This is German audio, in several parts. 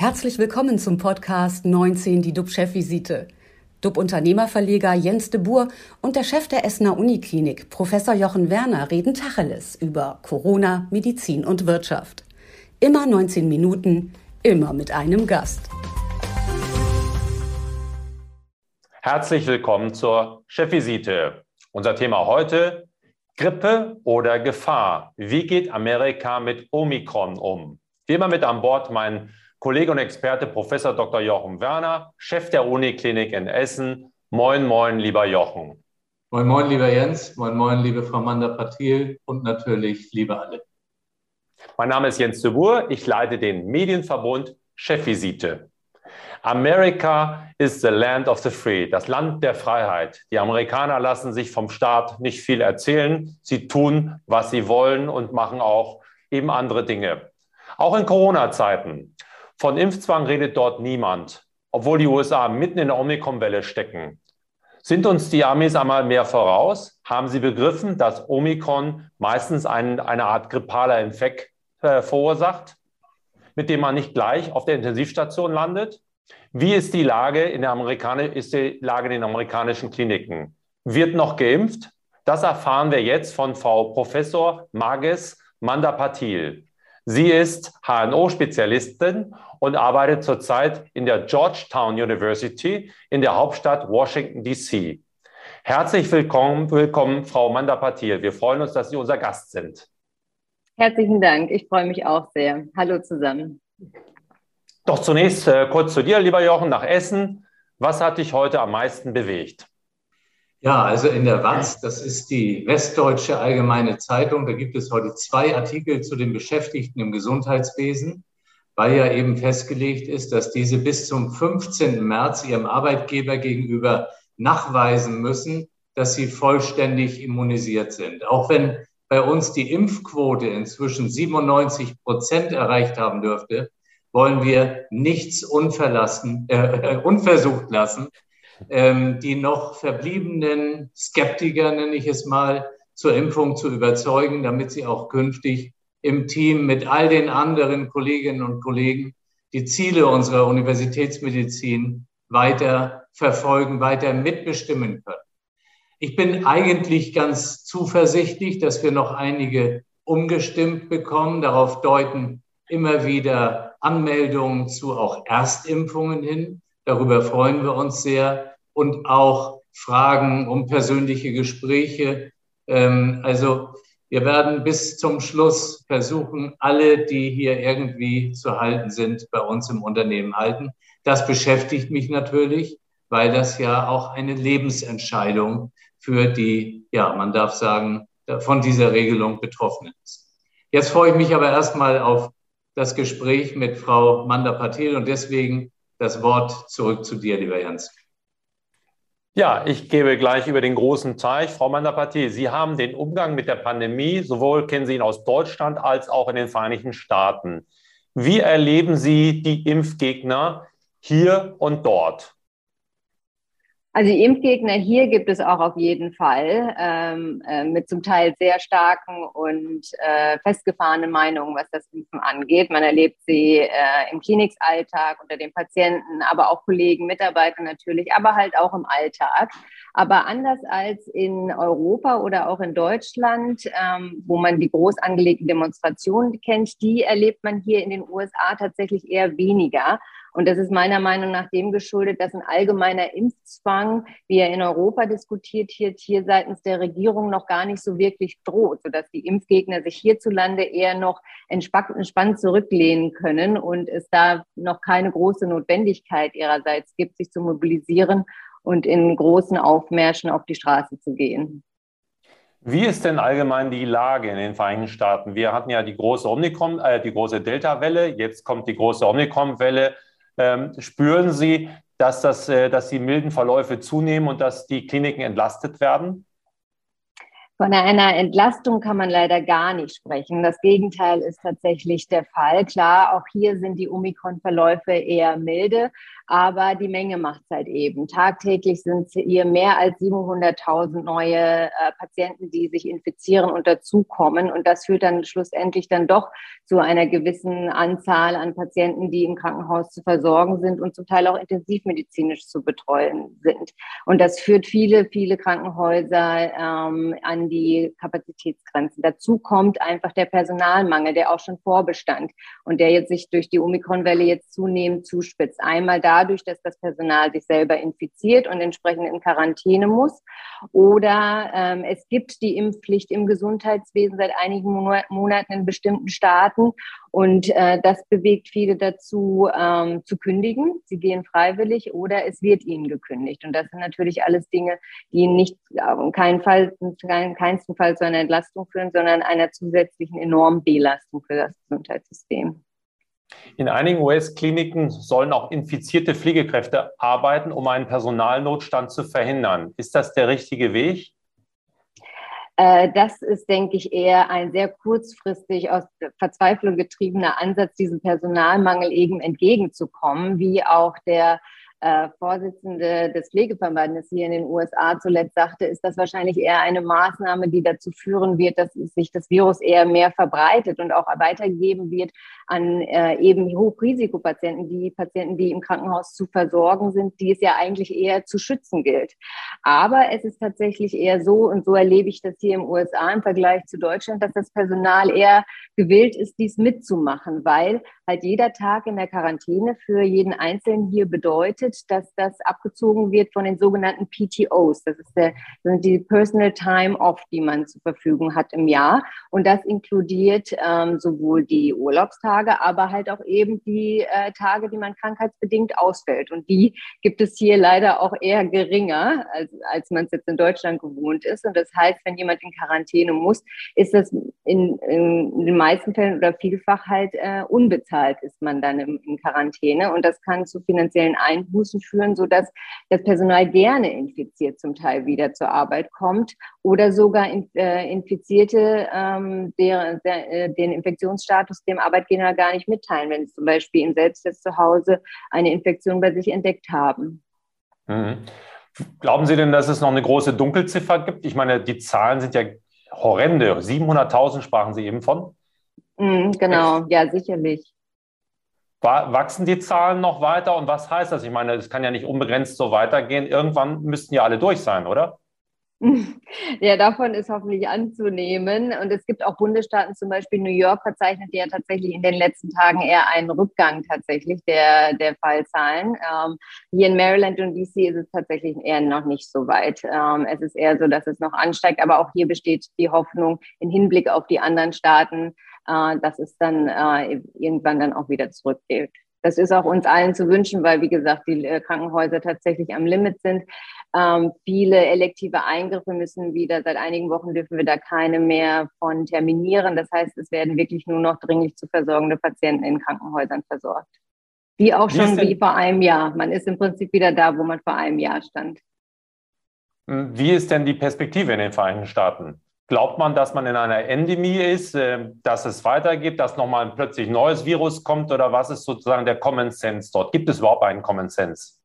Herzlich willkommen zum Podcast 19, die DUB-Chefvisite. DUB-Unternehmerverleger Jens de Boer und der Chef der Essener Uniklinik, Professor Jochen Werner, reden Tacheles über Corona, Medizin und Wirtschaft. Immer 19 Minuten, immer mit einem Gast. Herzlich willkommen zur Chefvisite. Unser Thema heute Grippe oder Gefahr. Wie geht Amerika mit Omikron um? Wie immer mit an Bord mein Kollege und Experte Professor Dr. Jochen Werner, Chef der Uniklinik in Essen. Moin, moin, lieber Jochen. Moin, moin, lieber Jens. Moin, moin, liebe Frau Manda Patil und natürlich liebe alle. Mein Name ist Jens de Boer. Ich leite den Medienverbund Chefvisite. America is the land of the free, das Land der Freiheit. Die Amerikaner lassen sich vom Staat nicht viel erzählen. Sie tun, was sie wollen und machen auch eben andere Dinge. Auch in Corona-Zeiten von Impfzwang redet dort niemand, obwohl die USA mitten in der Omikron-Welle stecken. Sind uns die Amis einmal mehr voraus? Haben sie begriffen, dass Omikron meistens ein, eine Art grippaler Infekt äh, verursacht, mit dem man nicht gleich auf der Intensivstation landet? Wie ist die Lage in der, Amerikan ist die Lage in den amerikanischen Kliniken? Wird noch geimpft? Das erfahren wir jetzt von Frau Professor Mages Mandapatil. Sie ist HNO-Spezialistin und arbeitet zurzeit in der Georgetown University in der Hauptstadt Washington, D.C. Herzlich willkommen, willkommen, Frau Mandapatil. Wir freuen uns, dass Sie unser Gast sind. Herzlichen Dank. Ich freue mich auch sehr. Hallo zusammen. Doch zunächst äh, kurz zu dir, lieber Jochen, nach Essen. Was hat dich heute am meisten bewegt? Ja, also in der WAZ, das ist die Westdeutsche Allgemeine Zeitung, da gibt es heute zwei Artikel zu den Beschäftigten im Gesundheitswesen, weil ja eben festgelegt ist, dass diese bis zum 15. März ihrem Arbeitgeber gegenüber nachweisen müssen, dass sie vollständig immunisiert sind. Auch wenn bei uns die Impfquote inzwischen 97 Prozent erreicht haben dürfte, wollen wir nichts unverlassen, äh, unversucht lassen, ähm, die noch verbliebenen Skeptiker, nenne ich es mal, zur Impfung zu überzeugen, damit sie auch künftig im Team mit all den anderen Kolleginnen und Kollegen die Ziele unserer Universitätsmedizin weiter verfolgen, weiter mitbestimmen können. Ich bin eigentlich ganz zuversichtlich, dass wir noch einige umgestimmt bekommen. Darauf deuten immer wieder Anmeldungen zu auch Erstimpfungen hin. Darüber freuen wir uns sehr. Und auch Fragen um persönliche Gespräche. Ähm, also wir werden bis zum Schluss versuchen, alle, die hier irgendwie zu halten sind, bei uns im Unternehmen halten. Das beschäftigt mich natürlich, weil das ja auch eine Lebensentscheidung für die, ja, man darf sagen, von dieser Regelung betroffen ist. Jetzt freue ich mich aber erstmal auf das Gespräch mit Frau Manda Patel und deswegen das Wort zurück zu dir, lieber Jens. Ja, ich gebe gleich über den großen Teich. Frau Mandapatil, Sie haben den Umgang mit der Pandemie, sowohl kennen Sie ihn aus Deutschland als auch in den Vereinigten Staaten. Wie erleben Sie die Impfgegner hier und dort? Also Impfgegner hier gibt es auch auf jeden Fall ähm, äh, mit zum Teil sehr starken und äh, festgefahrenen Meinungen, was das Impfen angeht. Man erlebt sie äh, im Klinikalltag unter den Patienten, aber auch Kollegen, Mitarbeiter natürlich, aber halt auch im Alltag. Aber anders als in Europa oder auch in Deutschland, ähm, wo man die groß angelegten Demonstrationen kennt, die erlebt man hier in den USA tatsächlich eher weniger. Und das ist meiner Meinung nach dem geschuldet, dass ein allgemeiner Impfzwang, wie er in Europa diskutiert wird, hier seitens der Regierung noch gar nicht so wirklich droht, sodass die Impfgegner sich hierzulande eher noch entspannt zurücklehnen können und es da noch keine große Notwendigkeit ihrerseits gibt, sich zu mobilisieren und in großen Aufmärschen auf die Straße zu gehen. Wie ist denn allgemein die Lage in den Vereinigten Staaten? Wir hatten ja die große Omikron, äh, die große Delta-Welle, jetzt kommt die große Omikron-Welle. Ähm, spüren Sie, dass, das, äh, dass die milden Verläufe zunehmen und dass die Kliniken entlastet werden? Von einer Entlastung kann man leider gar nicht sprechen. Das Gegenteil ist tatsächlich der Fall. Klar, auch hier sind die Omikron-Verläufe eher milde, aber die Menge macht es halt eben. Tagtäglich sind hier mehr als 700.000 neue äh, Patienten, die sich infizieren und dazukommen. Und das führt dann schlussendlich dann doch zu einer gewissen Anzahl an Patienten, die im Krankenhaus zu versorgen sind und zum Teil auch intensivmedizinisch zu betreuen sind. Und das führt viele, viele Krankenhäuser ähm, an die Kapazitätsgrenzen. Dazu kommt einfach der Personalmangel, der auch schon vorbestand und der jetzt sich durch die Omikronwelle jetzt zunehmend zuspitzt. Einmal da dadurch, dass das Personal sich selber infiziert und entsprechend in Quarantäne muss. Oder ähm, es gibt die Impfpflicht im Gesundheitswesen seit einigen Monaten in bestimmten Staaten. Und äh, das bewegt viele dazu, ähm, zu kündigen. Sie gehen freiwillig oder es wird ihnen gekündigt. Und das sind natürlich alles Dinge, die nicht in keinen Fall, in keinem Fall zu einer Entlastung führen, sondern einer zusätzlichen enormen Belastung für das Gesundheitssystem. In einigen US-Kliniken sollen auch infizierte Pflegekräfte arbeiten, um einen Personalnotstand zu verhindern. Ist das der richtige Weg? Äh, das ist, denke ich, eher ein sehr kurzfristig aus Verzweiflung getriebener Ansatz, diesem Personalmangel eben entgegenzukommen, wie auch der äh, Vorsitzende des Pflegeverbandes hier in den USA zuletzt sagte, ist das wahrscheinlich eher eine Maßnahme, die dazu führen wird, dass sich das Virus eher mehr verbreitet und auch weitergegeben wird an äh, eben Hochrisikopatienten, die Patienten, die im Krankenhaus zu versorgen sind, die es ja eigentlich eher zu schützen gilt. Aber es ist tatsächlich eher so, und so erlebe ich das hier im USA im Vergleich zu Deutschland, dass das Personal eher gewillt ist, dies mitzumachen, weil halt jeder Tag in der Quarantäne für jeden Einzelnen hier bedeutet, dass das abgezogen wird von den sogenannten PTOs. Das ist der, sind die Personal Time Off, die man zur Verfügung hat im Jahr. Und das inkludiert ähm, sowohl die Urlaubstage, aber halt auch eben die äh, Tage, die man krankheitsbedingt ausfällt. Und die gibt es hier leider auch eher geringer, als, als man es jetzt in Deutschland gewohnt ist. Und das heißt, wenn jemand in Quarantäne muss, ist das in, in den meisten Fällen oder vielfach halt äh, unbezahlt unbezahlt ist man dann im, in Quarantäne und das kann zu finanziellen Einbußen führen, sodass das Personal gerne infiziert zum Teil wieder zur Arbeit kommt oder sogar in, äh, Infizierte ähm, der, der, äh, den Infektionsstatus dem Arbeitgeber gar nicht mitteilen, wenn sie zum Beispiel im Selbsttest zu Hause eine Infektion bei sich entdeckt haben. Mhm. Glauben Sie denn, dass es noch eine große Dunkelziffer gibt? Ich meine, die Zahlen sind ja horrende. 700.000 sprachen Sie eben von. Mhm, genau, ja, sicherlich. Wachsen die Zahlen noch weiter und was heißt das? Ich meine, es kann ja nicht unbegrenzt so weitergehen. Irgendwann müssten ja alle durch sein, oder? Ja, davon ist hoffentlich anzunehmen. Und es gibt auch Bundesstaaten, zum Beispiel New York verzeichnet ja tatsächlich in den letzten Tagen eher einen Rückgang tatsächlich der, der Fallzahlen. Ähm, hier in Maryland und DC ist es tatsächlich eher noch nicht so weit. Ähm, es ist eher so, dass es noch ansteigt, aber auch hier besteht die Hoffnung im Hinblick auf die anderen Staaten, äh, dass es dann äh, irgendwann dann auch wieder zurückgeht. Das ist auch uns allen zu wünschen, weil, wie gesagt, die äh, Krankenhäuser tatsächlich am Limit sind. Ähm, viele elektive Eingriffe müssen wieder, seit einigen Wochen dürfen wir da keine mehr von terminieren. Das heißt, es werden wirklich nur noch dringlich zu versorgende Patienten in Krankenhäusern versorgt. Wie auch schon wie, wie vor einem Jahr. Man ist im Prinzip wieder da, wo man vor einem Jahr stand. Wie ist denn die Perspektive in den Vereinigten Staaten? Glaubt man, dass man in einer Endemie ist, äh, dass es weitergeht, dass nochmal ein plötzlich neues Virus kommt oder was ist sozusagen der Common Sense dort? Gibt es überhaupt einen Common Sense?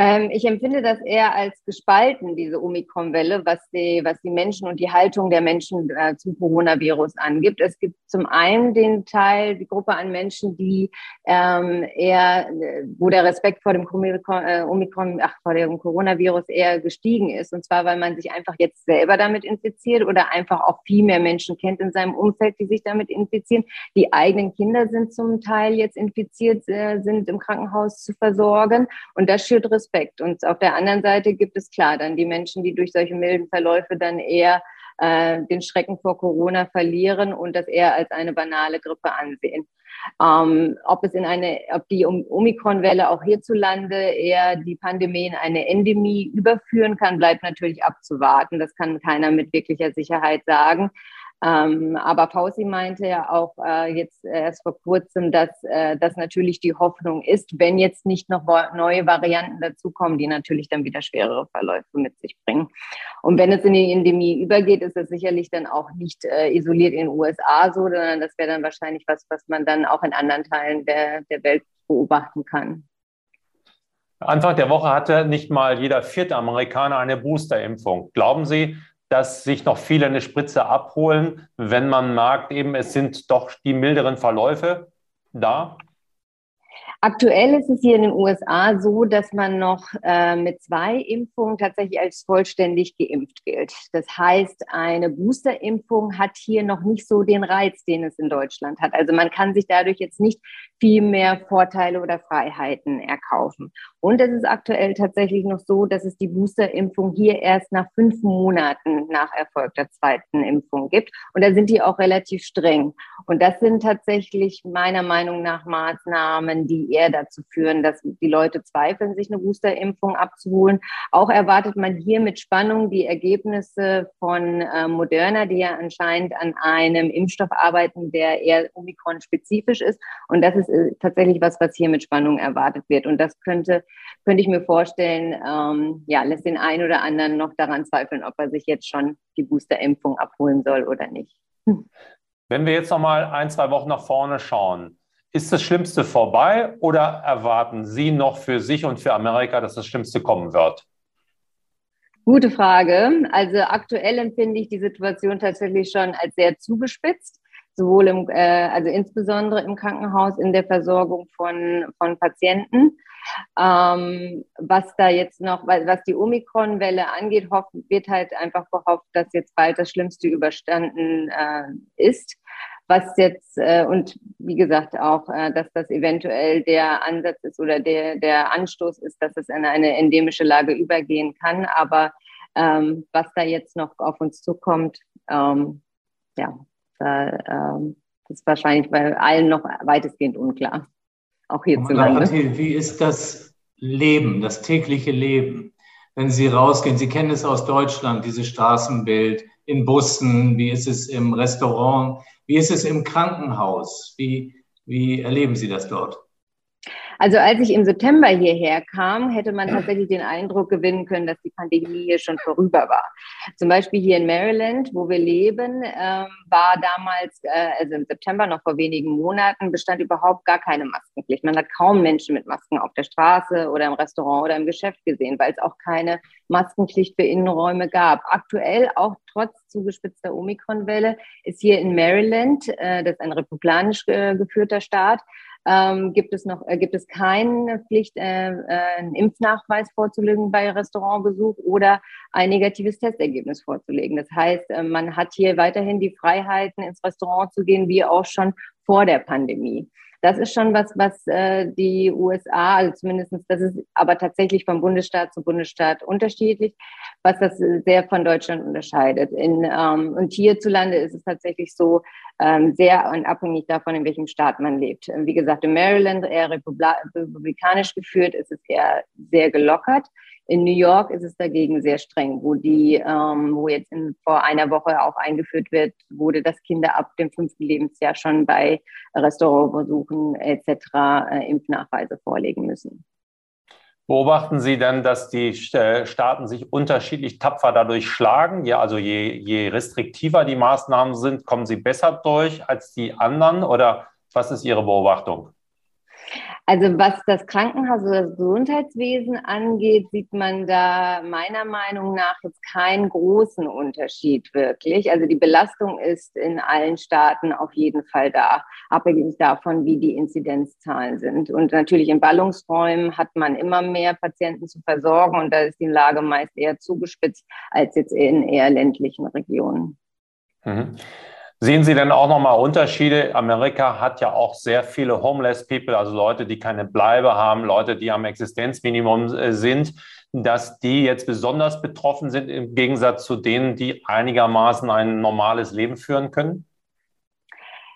Ähm, ich empfinde das eher als gespalten, diese Omikron-Welle, was die, was die Menschen und die Haltung der Menschen äh, zum Coronavirus angibt. Es gibt zum einen den Teil, die Gruppe an Menschen, die ähm, eher, wo der Respekt vor dem äh, Omikron, ach, vor dem Coronavirus eher gestiegen ist. Und zwar, weil man sich einfach jetzt selber damit infiziert oder einfach auch viel mehr Menschen kennt in seinem Umfeld, die sich damit infizieren. Die eigenen Kinder sind zum Teil jetzt infiziert, äh, sind im Krankenhaus zu versorgen. Und das schürt Respekt Respekt. Und auf der anderen Seite gibt es klar dann die Menschen, die durch solche milden Verläufe dann eher äh, den Schrecken vor Corona verlieren und das eher als eine banale Grippe ansehen. Ähm, ob es in eine, ob die Omikron-Welle auch hierzulande eher die Pandemie in eine Endemie überführen kann, bleibt natürlich abzuwarten. Das kann keiner mit wirklicher Sicherheit sagen. Ähm, aber Fauci meinte ja auch äh, jetzt erst vor kurzem, dass äh, das natürlich die Hoffnung ist, wenn jetzt nicht noch neue Varianten dazukommen, die natürlich dann wieder schwerere Verläufe mit sich bringen. Und wenn es in die Endemie übergeht, ist das sicherlich dann auch nicht äh, isoliert in den USA so, sondern das wäre dann wahrscheinlich was, was man dann auch in anderen Teilen der, der Welt beobachten kann. Anfang der Woche hatte nicht mal jeder vierte Amerikaner eine Boosterimpfung. Glauben Sie, dass sich noch viele eine Spritze abholen, wenn man merkt, eben es sind doch die milderen Verläufe da? Aktuell ist es hier in den USA so, dass man noch äh, mit zwei Impfungen tatsächlich als vollständig geimpft gilt. Das heißt, eine Boosterimpfung hat hier noch nicht so den Reiz, den es in Deutschland hat. Also man kann sich dadurch jetzt nicht viel mehr Vorteile oder Freiheiten erkaufen. Und es ist aktuell tatsächlich noch so, dass es die Boosterimpfung hier erst nach fünf Monaten nach Erfolg der zweiten Impfung gibt. Und da sind die auch relativ streng. Und das sind tatsächlich meiner Meinung nach Maßnahmen, die eher dazu führen, dass die Leute zweifeln, sich eine Boosterimpfung abzuholen. Auch erwartet man hier mit Spannung die Ergebnisse von äh, Moderna, die ja anscheinend an einem Impfstoff arbeiten, der eher Omikron-spezifisch ist. Und das ist äh, tatsächlich was, was hier mit Spannung erwartet wird. Und das könnte, könnte ich mir vorstellen, ähm, ja, lässt den einen oder anderen noch daran zweifeln, ob er sich jetzt schon die Boosterimpfung abholen soll oder nicht. Wenn wir jetzt noch mal ein, zwei Wochen nach vorne schauen, ist das Schlimmste vorbei oder erwarten Sie noch für sich und für Amerika, dass das Schlimmste kommen wird? Gute Frage. Also aktuell empfinde ich die Situation tatsächlich schon als sehr zugespitzt, sowohl im, äh, also insbesondere im Krankenhaus in der Versorgung von, von Patienten. Ähm, was da jetzt noch, was die Omikron-Welle angeht, hofft, wird halt einfach gehofft, dass jetzt bald das Schlimmste überstanden äh, ist was jetzt, äh, und wie gesagt auch, äh, dass das eventuell der Ansatz ist oder der, der Anstoß ist, dass es in eine endemische Lage übergehen kann. Aber ähm, was da jetzt noch auf uns zukommt, ähm, ja, da, ähm, ist wahrscheinlich bei allen noch weitestgehend unklar. Auch hierzulande. Wie ist das Leben, das tägliche Leben? Wenn Sie rausgehen, Sie kennen es aus Deutschland, dieses Straßenbild, in Bussen, wie ist es im Restaurant? Wie ist es im Krankenhaus? Wie, wie erleben Sie das dort? Also als ich im September hierher kam, hätte man tatsächlich den Eindruck gewinnen können, dass die Pandemie hier schon vorüber war. Zum Beispiel hier in Maryland, wo wir leben, ähm, war damals, äh, also im September noch vor wenigen Monaten, bestand überhaupt gar keine Maskenpflicht. Man hat kaum Menschen mit Masken auf der Straße oder im Restaurant oder im Geschäft gesehen, weil es auch keine Maskenpflicht für Innenräume gab. Aktuell, auch trotz zugespitzter Omikron-Welle, ist hier in Maryland, äh, das ist ein republikanisch äh, geführter Staat, ähm, gibt es noch, äh, gibt es keine Pflicht, äh, äh, einen Impfnachweis vorzulegen bei Restaurantbesuch oder ein negatives Testergebnis vorzulegen. Das heißt, äh, man hat hier weiterhin die Freiheiten, ins Restaurant zu gehen, wie auch schon vor der Pandemie. Das ist schon was, was äh, die USA, also zumindest das ist aber tatsächlich von Bundesstaat zu Bundesstaat unterschiedlich, was das sehr von Deutschland unterscheidet. In, ähm, und hierzulande ist es tatsächlich so ähm, sehr abhängig davon, in welchem Staat man lebt. Wie gesagt, in Maryland eher republikanisch geführt, ist es eher sehr gelockert. In New York ist es dagegen sehr streng, wo die, ähm, wo jetzt in, vor einer Woche auch eingeführt wird, wurde, dass Kinder ab dem fünften Lebensjahr schon bei Restaurantbesuchen etc. Äh, Impfnachweise vorlegen müssen. Beobachten Sie denn, dass die äh, Staaten sich unterschiedlich tapfer dadurch schlagen? Ja, also je, je restriktiver die Maßnahmen sind, kommen sie besser durch als die anderen? Oder was ist Ihre Beobachtung? Also was das Krankenhaus oder das Gesundheitswesen angeht, sieht man da meiner Meinung nach jetzt keinen großen Unterschied wirklich. Also die Belastung ist in allen Staaten auf jeden Fall da, abhängig davon, wie die Inzidenzzahlen sind. Und natürlich in Ballungsräumen hat man immer mehr Patienten zu versorgen und da ist die Lage meist eher zugespitzt als jetzt in eher ländlichen Regionen. Mhm. Sehen Sie denn auch nochmal Unterschiede? Amerika hat ja auch sehr viele Homeless People, also Leute, die keine Bleibe haben, Leute, die am Existenzminimum äh, sind, dass die jetzt besonders betroffen sind im Gegensatz zu denen, die einigermaßen ein normales Leben führen können?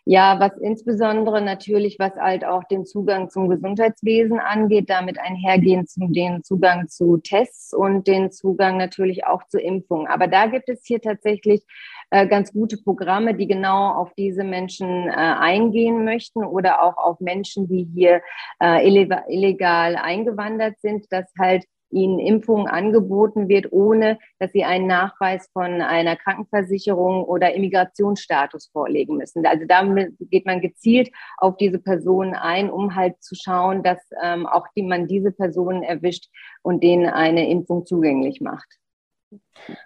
Ja, was insbesondere natürlich, was halt auch den Zugang zum Gesundheitswesen angeht, damit einhergehend zum den Zugang zu Tests und den Zugang natürlich auch zu Impfungen. Aber da gibt es hier tatsächlich äh, ganz gute Programme, die genau auf diese Menschen äh, eingehen möchten oder auch auf Menschen, die hier äh, illegal eingewandert sind, dass halt ihnen Impfung angeboten wird, ohne dass sie einen Nachweis von einer Krankenversicherung oder Immigrationsstatus vorlegen müssen. Also damit geht man gezielt auf diese Personen ein, um halt zu schauen, dass ähm, auch die, man diese Personen erwischt und denen eine Impfung zugänglich macht.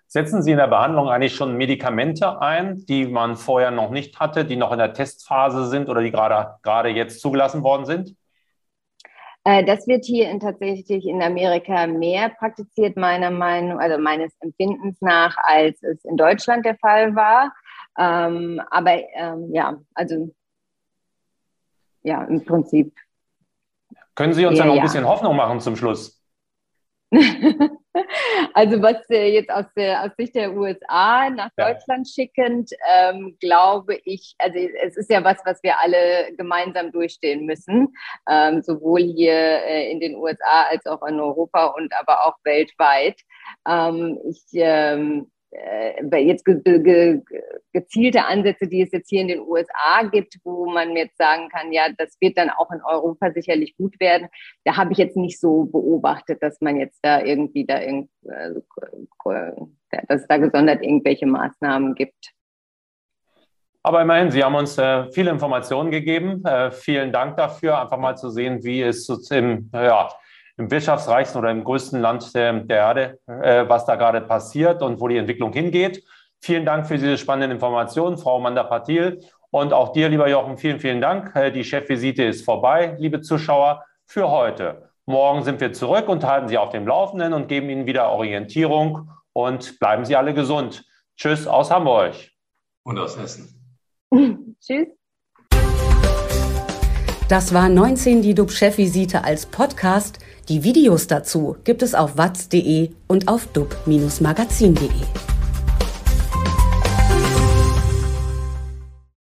Setzen Sie in der Behandlung eigentlich schon Medikamente ein, die man vorher noch nicht hatte, die noch in der Testphase sind oder die gerade, gerade jetzt zugelassen worden sind? Äh, das wird hier in, tatsächlich in Amerika mehr praktiziert, meiner Meinung, also meines Empfindens nach, als es in Deutschland der Fall war. Ähm, aber ähm, ja, also ja, im Prinzip. Können Sie uns ja, noch ein bisschen Hoffnung machen zum Schluss? Also was äh, jetzt aus, der, aus Sicht der USA nach ja. Deutschland schickend, ähm, glaube ich, also es ist ja was, was wir alle gemeinsam durchstehen müssen, ähm, sowohl hier äh, in den USA als auch in Europa und aber auch weltweit. Ähm, ich ähm, äh, jetzt gezielte Ansätze, die es jetzt hier in den USA gibt, wo man jetzt sagen kann, ja, das wird dann auch in Europa sicherlich gut werden. Da habe ich jetzt nicht so beobachtet, dass man jetzt da irgendwie da irgend, äh, dass es da gesondert irgendwelche Maßnahmen gibt. Aber immerhin, Sie haben uns äh, viele Informationen gegeben. Äh, vielen Dank dafür, einfach mal zu sehen, wie es im, ja, im wirtschaftsreichsten oder im größten Land der, der Erde, äh, was da gerade passiert und wo die Entwicklung hingeht. Vielen Dank für diese spannenden Informationen, Frau Mandapatil. Und auch dir, lieber Jochen, vielen, vielen Dank. Äh, die Chefvisite ist vorbei, liebe Zuschauer, für heute. Morgen sind wir zurück und halten Sie auf dem Laufenden und geben Ihnen wieder Orientierung. Und bleiben Sie alle gesund. Tschüss aus Hamburg. Und aus Hessen. Tschüss. Das war 19 die DUB-Chefvisite als Podcast. Die Videos dazu gibt es auf watz.de und auf dub-magazin.de.